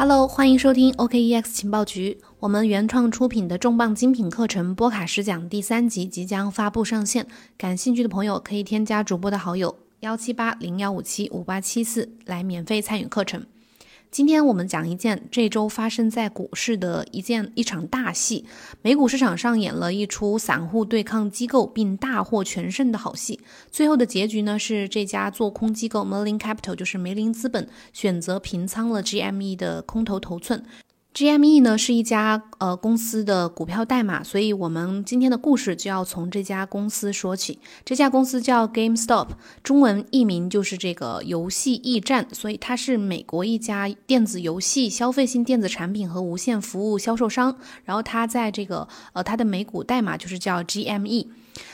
Hello，欢迎收听 OKEX 情报局。我们原创出品的重磅精品课程《波卡十讲》第三集即将发布上线，感兴趣的朋友可以添加主播的好友幺七八零幺五七五八七四来免费参与课程。今天我们讲一件这周发生在股市的一件一场大戏，美股市场上演了一出散户对抗机构并大获全胜的好戏。最后的结局呢是这家做空机构 Merlin Capital，就是梅林资本选择平仓了 GME 的空头头寸。GME 呢是一家呃公司的股票代码，所以我们今天的故事就要从这家公司说起。这家公司叫 GameStop，中文译名就是这个游戏驿站，所以它是美国一家电子游戏、消费性电子产品和无线服务销售商。然后它在这个呃它的美股代码就是叫 GME。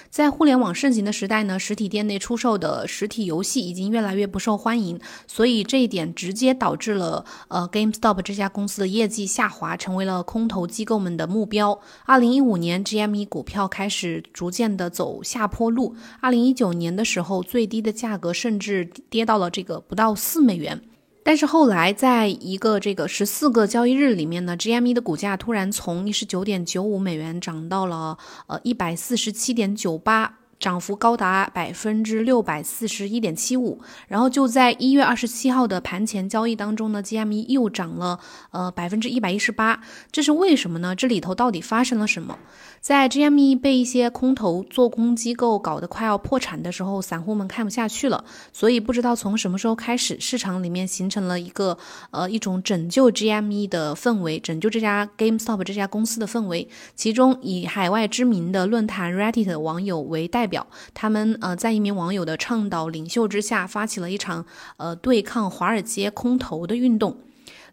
在互联网盛行的时代呢，实体店内出售的实体游戏已经越来越不受欢迎，所以这一点直接导致了呃 GameStop 这家公司的业绩下滑，成为了空头机构们的目标。二零一五年，GME 股票开始逐渐的走下坡路，二零一九年的时候，最低的价格甚至跌到了这个不到四美元。但是后来，在一个这个十四个交易日里面呢，GME 的股价突然从一十九点九五美元涨到了呃一百四十七点九八。涨幅高达百分之六百四十一点七五，然后就在一月二十七号的盘前交易当中呢，GME 又涨了呃百分之一百一十八，这是为什么呢？这里头到底发生了什么？在 GME 被一些空头做空机构搞得快要破产的时候，散户们看不下去了，所以不知道从什么时候开始，市场里面形成了一个呃一种拯救 GME 的氛围，拯救这家 GameStop 这家公司的氛围，其中以海外知名的论坛 Reddit 网友为代。表表他们呃，在一名网友的倡导领袖之下，发起了一场呃对抗华尔街空头的运动。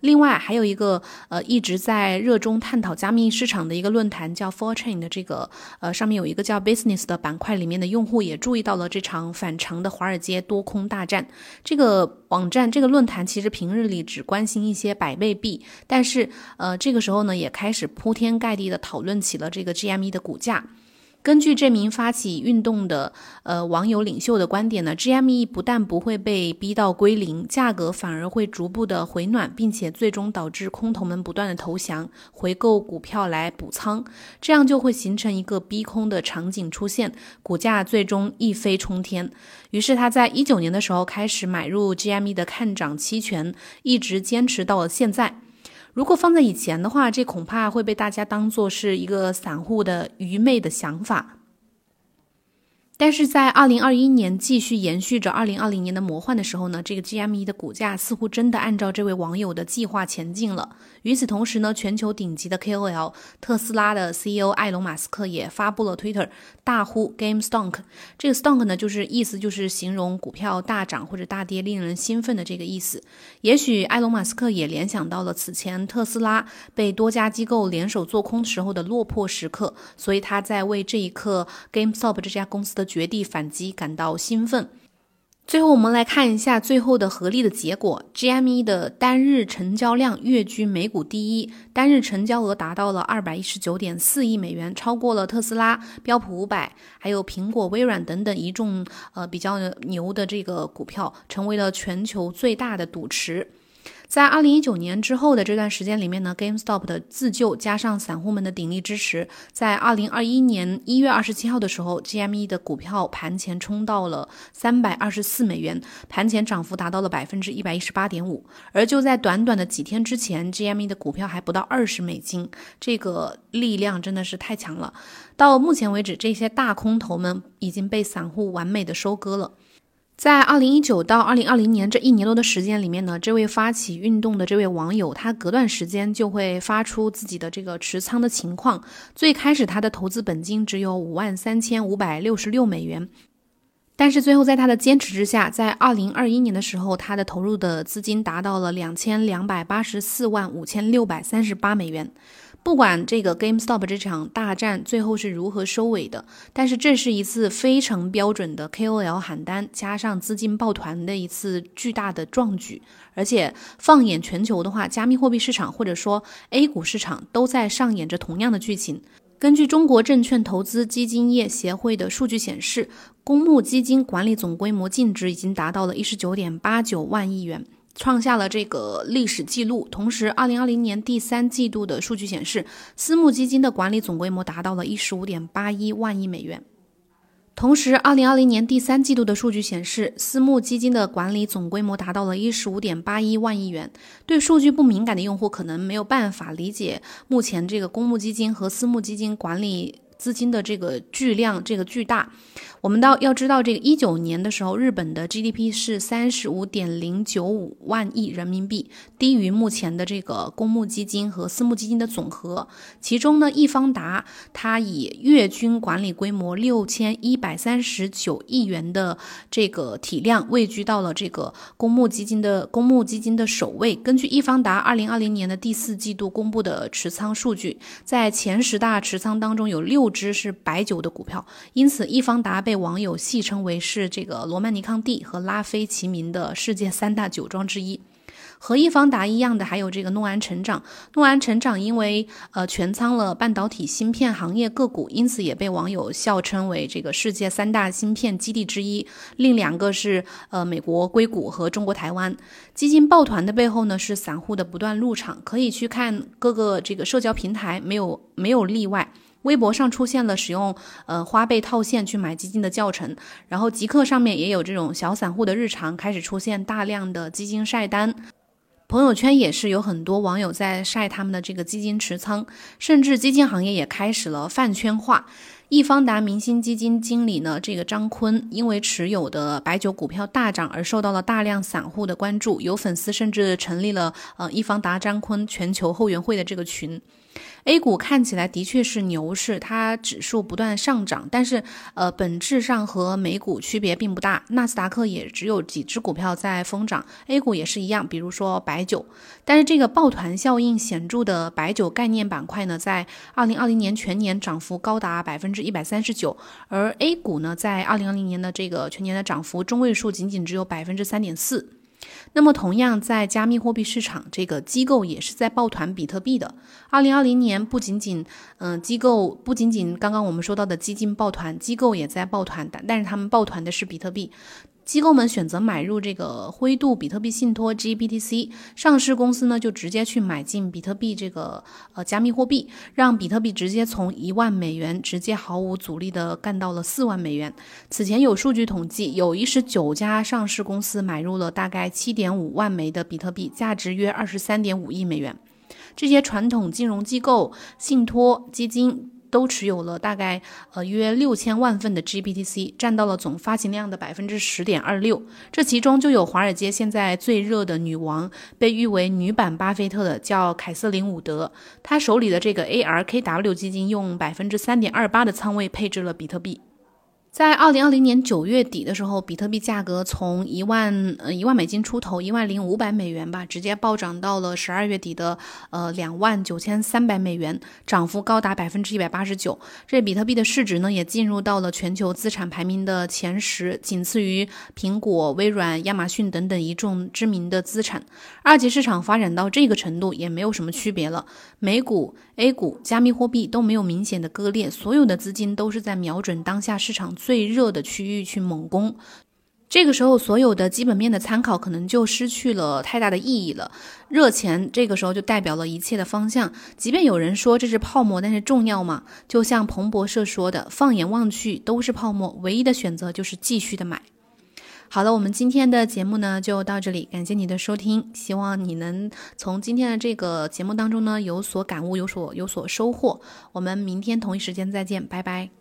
另外，还有一个呃一直在热衷探讨加密市场的一个论坛叫 f o r Chain 的这个呃上面有一个叫 Business 的板块里面的用户也注意到了这场反常的华尔街多空大战。这个网站这个论坛其实平日里只关心一些百倍币，但是呃这个时候呢也开始铺天盖地的讨论起了这个 GME 的股价。根据这名发起运动的呃网友领袖的观点呢，GME 不但不会被逼到归零，价格反而会逐步的回暖，并且最终导致空头们不断的投降回购股票来补仓，这样就会形成一个逼空的场景出现，股价最终一飞冲天。于是他在一九年的时候开始买入 GME 的看涨期权，一直坚持到了现在。如果放在以前的话，这恐怕会被大家当做是一个散户的愚昧的想法。但是在二零二一年继续延续着二零二零年的魔幻的时候呢，这个 GME 的股价似乎真的按照这位网友的计划前进了。与此同时呢，全球顶级的 KOL 特斯拉的 CEO 埃隆·马斯克也发布了 Twitter，大呼 Game Stonk。这个 Stonk 呢，就是意思就是形容股票大涨或者大跌令人兴奋的这个意思。也许埃隆·马斯克也联想到了此前特斯拉被多家机构联手做空时候的落魄时刻，所以他在为这一刻 GameStop 这家公司的。绝地反击感到兴奋。最后，我们来看一下最后的合力的结果。GME 的单日成交量跃居美股第一，单日成交额达到了二百一十九点四亿美元，超过了特斯拉、标普五百，还有苹果、微软等等一众呃比较牛的这个股票，成为了全球最大的赌池。在二零一九年之后的这段时间里面呢，GameStop 的自救加上散户们的鼎力支持，在二零二一年一月二十七号的时候，GME 的股票盘前冲到了三百二十四美元，盘前涨幅达到了百分之一百一十八点五。而就在短短的几天之前，GME 的股票还不到二十美金，这个力量真的是太强了。到目前为止，这些大空头们已经被散户完美的收割了。在二零一九到二零二零年这一年多的时间里面呢，这位发起运动的这位网友，他隔段时间就会发出自己的这个持仓的情况。最开始他的投资本金只有五万三千五百六十六美元，但是最后在他的坚持之下，在二零二一年的时候，他的投入的资金达到了两千两百八十四万五千六百三十八美元。不管这个 GameStop 这场大战最后是如何收尾的，但是这是一次非常标准的 KOL 喊单加上资金抱团的一次巨大的壮举。而且放眼全球的话，加密货币市场或者说 A 股市场都在上演着同样的剧情。根据中国证券投资基金业协会的数据显示，公募基金管理总规模净值已经达到了一十九点八九万亿元。创下了这个历史记录。同时，二零二零年第三季度的数据显示，私募基金的管理总规模达到了一十五点八一万亿美元。同时，二零二零年第三季度的数据显示，私募基金的管理总规模达到了一十五点八一万亿元。对数据不敏感的用户，可能没有办法理解目前这个公募基金和私募基金管理。资金的这个巨量，这个巨大，我们到要知道，这个一九年的时候，日本的 GDP 是三十五点零九五万亿人民币，低于目前的这个公募基金和私募基金的总和。其中呢，易方达它以月均管理规模六千一百三十九亿元的这个体量，位居到了这个公募基金的公募基金的首位。根据易方达二零二零年的第四季度公布的持仓数据，在前十大持仓当中有六。只是白酒的股票，因此易方达被被网友戏称为是这个罗曼尼康帝和拉菲齐名的世界三大酒庄之一。和易方达一样的还有这个诺安成长，诺安成长因为呃全仓了半导体芯片行业个股，因此也被网友笑称为这个世界三大芯片基地之一。另两个是呃美国硅谷和中国台湾。基金抱团的背后呢是散户的不断入场，可以去看各个这个社交平台，没有没有例外。微博上出现了使用呃花呗套现去买基金的教程，然后极客上面也有这种小散户的日常开始出现大量的基金晒单，朋友圈也是有很多网友在晒他们的这个基金持仓，甚至基金行业也开始了饭圈化。易方达明星基金经理呢，这个张坤因为持有的白酒股票大涨而受到了大量散户的关注，有粉丝甚至成立了呃易方达张坤全球后援会的这个群。A 股看起来的确是牛市，它指数不断上涨，但是呃本质上和美股区别并不大。纳斯达克也只有几只股票在疯涨，A 股也是一样，比如说白酒。但是这个抱团效应显著的白酒概念板块呢，在二零二零年全年涨幅高达百分之一百三十九，而 A 股呢，在二零二零年的这个全年的涨幅中位数仅仅只有百分之三点四。那么，同样在加密货币市场，这个机构也是在抱团比特币的。二零二零年，不仅仅，嗯，机构不仅仅刚刚我们说到的基金抱团，机构也在抱团但，但是他们抱团的是比特币。机构们选择买入这个灰度比特币信托 GBTC，上市公司呢就直接去买进比特币这个呃加密货币，让比特币直接从一万美元直接毫无阻力的干到了四万美元。此前有数据统计，有一十九家上市公司买入了大概七点五万枚的比特币，价值约二十三点五亿美元。这些传统金融机构、信托基金。都持有了大概呃约六千万份的 GBTC，占到了总发行量的百分之十点二六。这其中就有华尔街现在最热的女王，被誉为女版巴菲特的叫凯瑟琳伍德，她手里的这个 ARKW 基金用百分之三点二八的仓位配置了比特币。在二零二零年九月底的时候，比特币价格从一万呃一万美金出头，一万零五百美元吧，直接暴涨到了十二月底的呃两万九千三百美元，涨幅高达百分之一百八十九。这比特币的市值呢，也进入到了全球资产排名的前十，仅次于苹果、微软、亚马逊等等一众知名的资产。二级市场发展到这个程度，也没有什么区别了。美股、A 股、加密货币都没有明显的割裂，所有的资金都是在瞄准当下市场。最热的区域去猛攻，这个时候所有的基本面的参考可能就失去了太大的意义了。热钱这个时候就代表了一切的方向。即便有人说这是泡沫，但是重要吗？就像彭博社说的，放眼望去都是泡沫，唯一的选择就是继续的买。好了，我们今天的节目呢就到这里，感谢你的收听，希望你能从今天的这个节目当中呢有所感悟，有所有所收获。我们明天同一时间再见，拜拜。